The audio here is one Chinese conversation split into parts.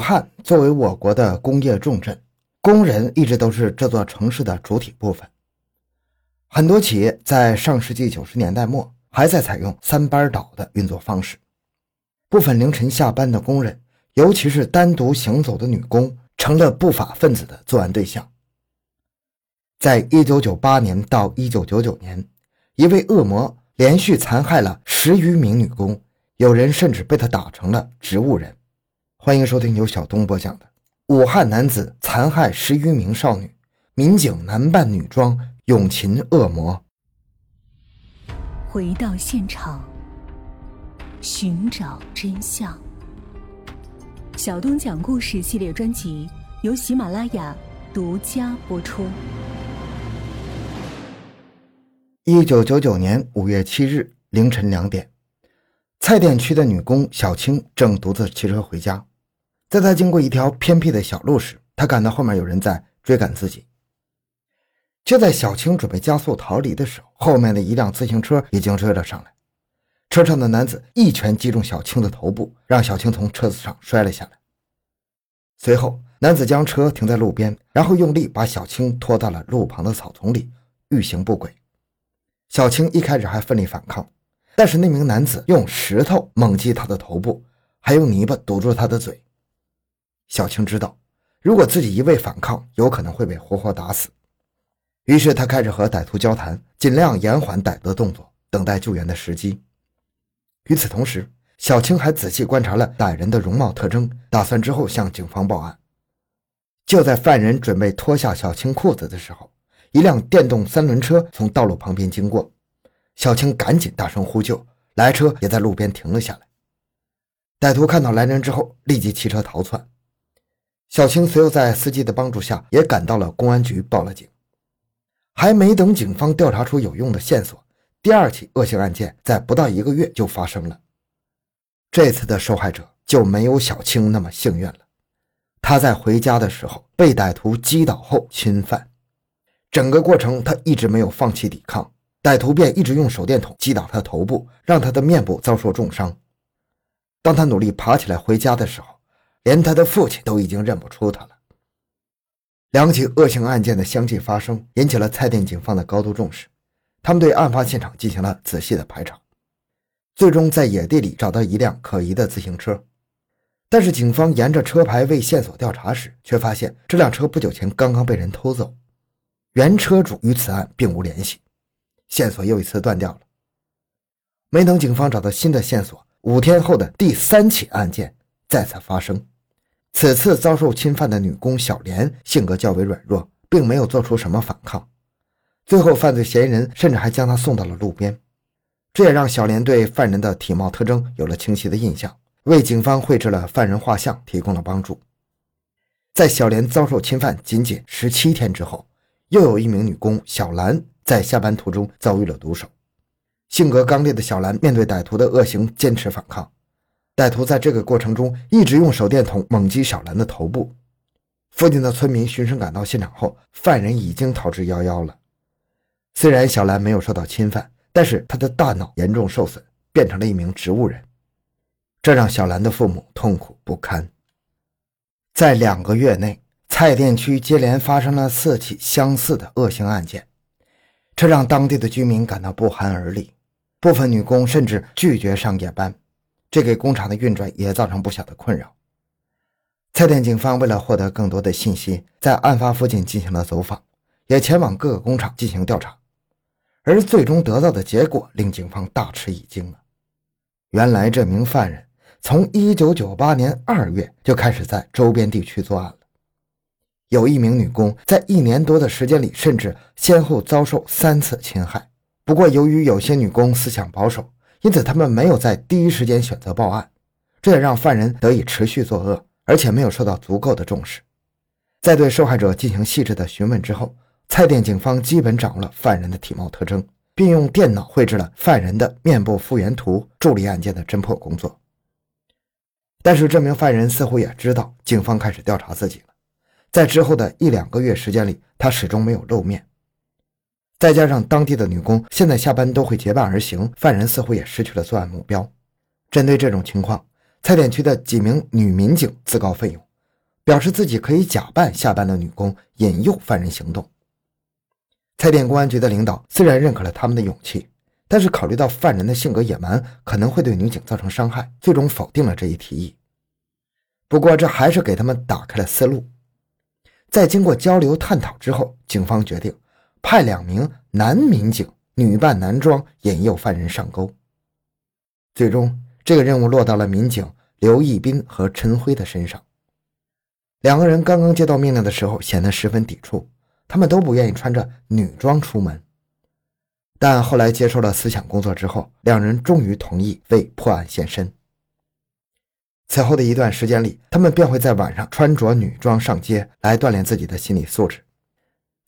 武汉作为我国的工业重镇，工人一直都是这座城市的主体部分。很多企业在上世纪九十年代末还在采用三班倒的运作方式，部分凌晨下班的工人，尤其是单独行走的女工，成了不法分子的作案对象。在一九九八年到一九九九年，一位恶魔连续残害了十余名女工，有人甚至被他打成了植物人。欢迎收听由小东播讲的《武汉男子残害十余名少女，民警男扮女装勇擒恶魔》。回到现场，寻找真相。小东讲故事系列专辑由喜马拉雅独家播出。一九九九年五月七日凌晨两点，蔡甸区的女工小青正独自骑车回家。在他经过一条偏僻的小路时，他感到后面有人在追赶自己。就在小青准备加速逃离的时候，后面的一辆自行车已经追了上来。车上的男子一拳击中小青的头部，让小青从车子上摔了下来。随后，男子将车停在路边，然后用力把小青拖到了路旁的草丛里，欲行不轨。小青一开始还奋力反抗，但是那名男子用石头猛击他的头部，还用泥巴堵住他的嘴。小青知道，如果自己一味反抗，有可能会被活活打死。于是他开始和歹徒交谈，尽量延缓歹徒的动作，等待救援的时机。与此同时，小青还仔细观察了歹人的容貌特征，打算之后向警方报案。就在犯人准备脱下小青裤子的时候，一辆电动三轮车从道路旁边经过，小青赶紧大声呼救，来车也在路边停了下来。歹徒看到来人之后，立即弃车逃窜。小青随后在司机的帮助下，也赶到了公安局报了警。还没等警方调查出有用的线索，第二起恶性案件在不到一个月就发生了。这次的受害者就没有小青那么幸运了。他在回家的时候被歹徒击倒后侵犯，整个过程他一直没有放弃抵抗，歹徒便一直用手电筒击打他头部，让他的面部遭受重伤。当他努力爬起来回家的时候，连他的父亲都已经认不出他了。两起恶性案件的相继发生，引起了蔡甸警方的高度重视。他们对案发现场进行了仔细的排查，最终在野地里找到一辆可疑的自行车。但是，警方沿着车牌为线索调查时，却发现这辆车不久前刚刚被人偷走，原车主与此案并无联系，线索又一次断掉了。没等警方找到新的线索，五天后的第三起案件再次发生。此次遭受侵犯的女工小莲性格较为软弱，并没有做出什么反抗。最后，犯罪嫌疑人甚至还将她送到了路边，这也让小莲对犯人的体貌特征有了清晰的印象，为警方绘制了犯人画像提供了帮助。在小莲遭受侵犯仅仅十七天之后，又有一名女工小兰在下班途中遭遇了毒手。性格刚烈的小兰面对歹徒的恶行坚持反抗。歹徒在这个过程中一直用手电筒猛击小兰的头部。附近的村民循声赶到现场后，犯人已经逃之夭夭了。虽然小兰没有受到侵犯，但是她的大脑严重受损，变成了一名植物人，这让小兰的父母痛苦不堪。在两个月内，蔡甸区接连发生了四起相似的恶性案件，这让当地的居民感到不寒而栗。部分女工甚至拒绝上夜班。这给工厂的运转也造成不小的困扰。蔡甸警方为了获得更多的信息，在案发附近进行了走访，也前往各个工厂进行调查，而最终得到的结果令警方大吃一惊啊！原来这名犯人从1998年2月就开始在周边地区作案了。有一名女工在一年多的时间里，甚至先后遭受三次侵害。不过，由于有些女工思想保守。因此，他们没有在第一时间选择报案，这也让犯人得以持续作恶，而且没有受到足够的重视。在对受害者进行细致的询问之后，蔡甸警方基本掌握了犯人的体貌特征，并用电脑绘制了犯人的面部复原图，助力案件的侦破工作。但是，这名犯人似乎也知道警方开始调查自己了，在之后的一两个月时间里，他始终没有露面。再加上当地的女工现在下班都会结伴而行，犯人似乎也失去了作案目标。针对这种情况，蔡甸区的几名女民警自告奋勇，表示自己可以假扮下班的女工，引诱犯人行动。蔡店公安局的领导虽然认可了他们的勇气，但是考虑到犯人的性格野蛮，可能会对女警造成伤害，最终否定了这一提议。不过，这还是给他们打开了思路。在经过交流探讨之后，警方决定派两名男民警女扮男装，引诱犯人上钩。最终，这个任务落到了民警刘义斌和陈辉的身上。两个人刚刚接到命令的时候，显得十分抵触。他们都不愿意穿着女装出门，但后来接受了思想工作之后，两人终于同意为破案献身。此后的一段时间里，他们便会在晚上穿着女装上街，来锻炼自己的心理素质。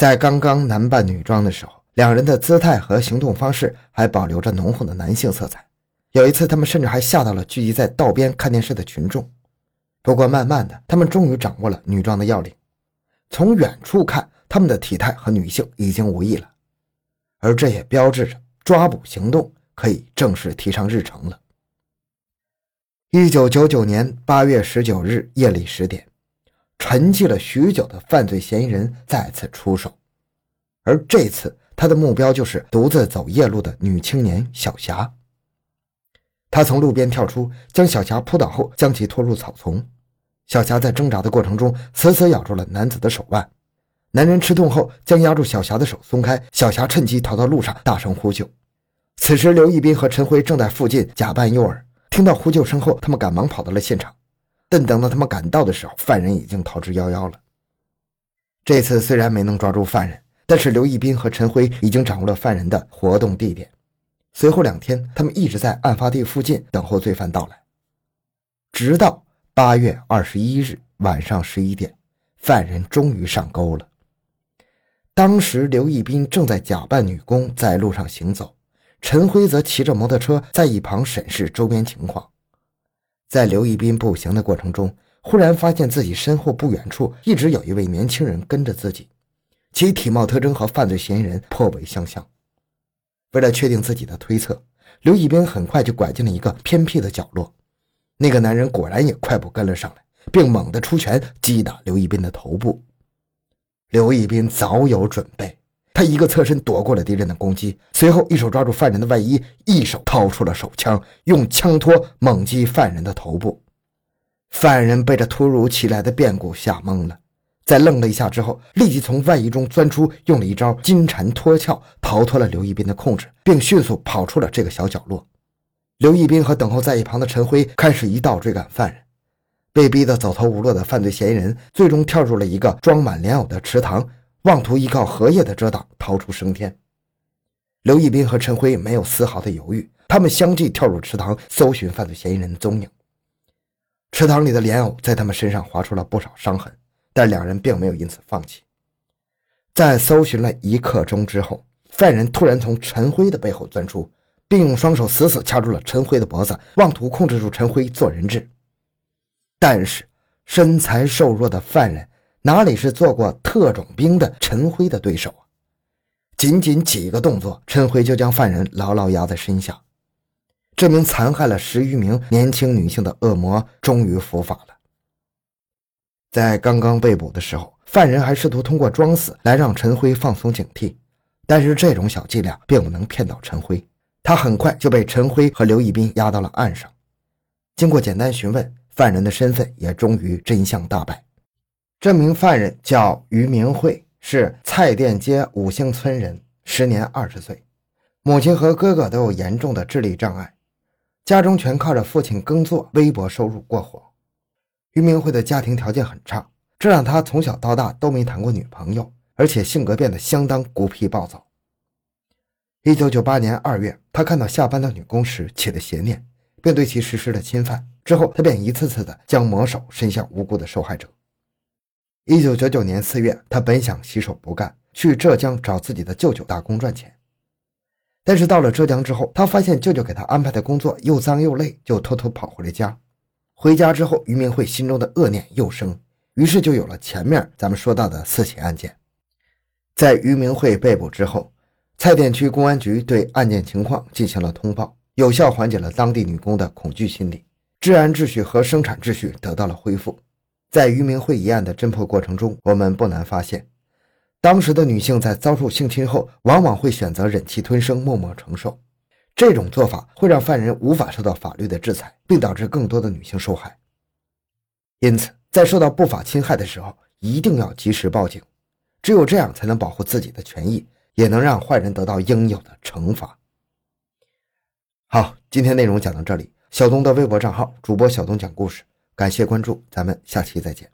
在刚刚男扮女装的时候，两人的姿态和行动方式还保留着浓厚的男性色彩。有一次，他们甚至还吓到了聚集在道边看电视的群众。不过，慢慢的，他们终于掌握了女装的要领。从远处看。他们的体态和女性已经无异了，而这也标志着抓捕行动可以正式提上日程了。一九九九年八月十九日夜里十点，沉寂了许久的犯罪嫌疑人再次出手，而这次他的目标就是独自走夜路的女青年小霞。他从路边跳出，将小霞扑倒后，将其拖入草丛。小霞在挣扎的过程中，死死咬住了男子的手腕。男人吃痛后，将压住小霞的手松开，小霞趁机逃到路上，大声呼救。此时，刘义斌和陈辉正在附近假扮诱饵，听到呼救声后，他们赶忙跑到了现场。但等到他们赶到的时候，犯人已经逃之夭夭了。这次虽然没能抓住犯人，但是刘义斌和陈辉已经掌握了犯人的活动地点。随后两天，他们一直在案发地附近等候罪犯到来，直到八月二十一日晚上十一点，犯人终于上钩了。当时，刘义斌正在假扮女工在路上行走，陈辉则骑着摩托车在一旁审视周边情况。在刘一斌步行的过程中，忽然发现自己身后不远处一直有一位年轻人跟着自己，其体貌特征和犯罪嫌疑人颇为相像。为了确定自己的推测，刘一斌很快就拐进了一个偏僻的角落。那个男人果然也快步跟了上来，并猛地出拳击打刘一斌的头部。刘一斌早有准备，他一个侧身躲过了敌人的攻击，随后一手抓住犯人的外衣，一手掏出了手枪，用枪托猛击犯人的头部。犯人被这突如其来的变故吓懵了，在愣了一下之后，立即从外衣中钻出，用了一招金蝉脱壳，逃脱了刘一斌的控制，并迅速跑出了这个小角落。刘一斌和等候在一旁的陈辉开始一道追赶犯人。被逼得走投无路的犯罪嫌疑人，最终跳入了一个装满莲藕的池塘，妄图依靠荷叶的遮挡逃出升天。刘义斌和陈辉没有丝毫的犹豫，他们相继跳入池塘，搜寻犯罪嫌疑人的踪影。池塘里的莲藕在他们身上划出了不少伤痕，但两人并没有因此放弃。在搜寻了一刻钟之后，犯人突然从陈辉的背后钻出，并用双手死死掐住了陈辉的脖子，妄图控制住陈辉做人质。但是，身材瘦弱的犯人哪里是做过特种兵的陈辉的对手啊？仅仅几个动作，陈辉就将犯人牢牢压在身下。这名残害了十余名年轻女性的恶魔终于伏法了。在刚刚被捕的时候，犯人还试图通过装死来让陈辉放松警惕，但是这种小伎俩并不能骗到陈辉。他很快就被陈辉和刘义斌押到了岸上。经过简单询问。犯人的身份也终于真相大白。这名犯人叫于明慧，是蔡店街五星村人，时年二十岁，母亲和哥哥都有严重的智力障碍，家中全靠着父亲耕作微薄收入过活。于明慧的家庭条件很差，这让他从小到大都没谈过女朋友，而且性格变得相当孤僻暴躁。一九九八年二月，他看到下班的女工时起了邪念。并对其实施了侵犯。之后，他便一次次的将魔手伸向无辜的受害者。一九九九年四月，他本想洗手不干，去浙江找自己的舅舅打工赚钱。但是到了浙江之后，他发现舅舅给他安排的工作又脏又累，就偷偷跑回了家。回家之后，于明慧心中的恶念又生，于是就有了前面咱们说到的四起案件。在于明慧被捕之后，蔡甸区公安局对案件情况进行了通报。有效缓解了当地女工的恐惧心理，治安秩序和生产秩序得到了恢复。在于明会一案的侦破过程中，我们不难发现，当时的女性在遭受性侵后，往往会选择忍气吞声、默默承受。这种做法会让犯人无法受到法律的制裁，并导致更多的女性受害。因此，在受到不法侵害的时候，一定要及时报警，只有这样才能保护自己的权益，也能让坏人得到应有的惩罚。好，今天内容讲到这里。小东的微博账号主播小东讲故事，感谢关注，咱们下期再见。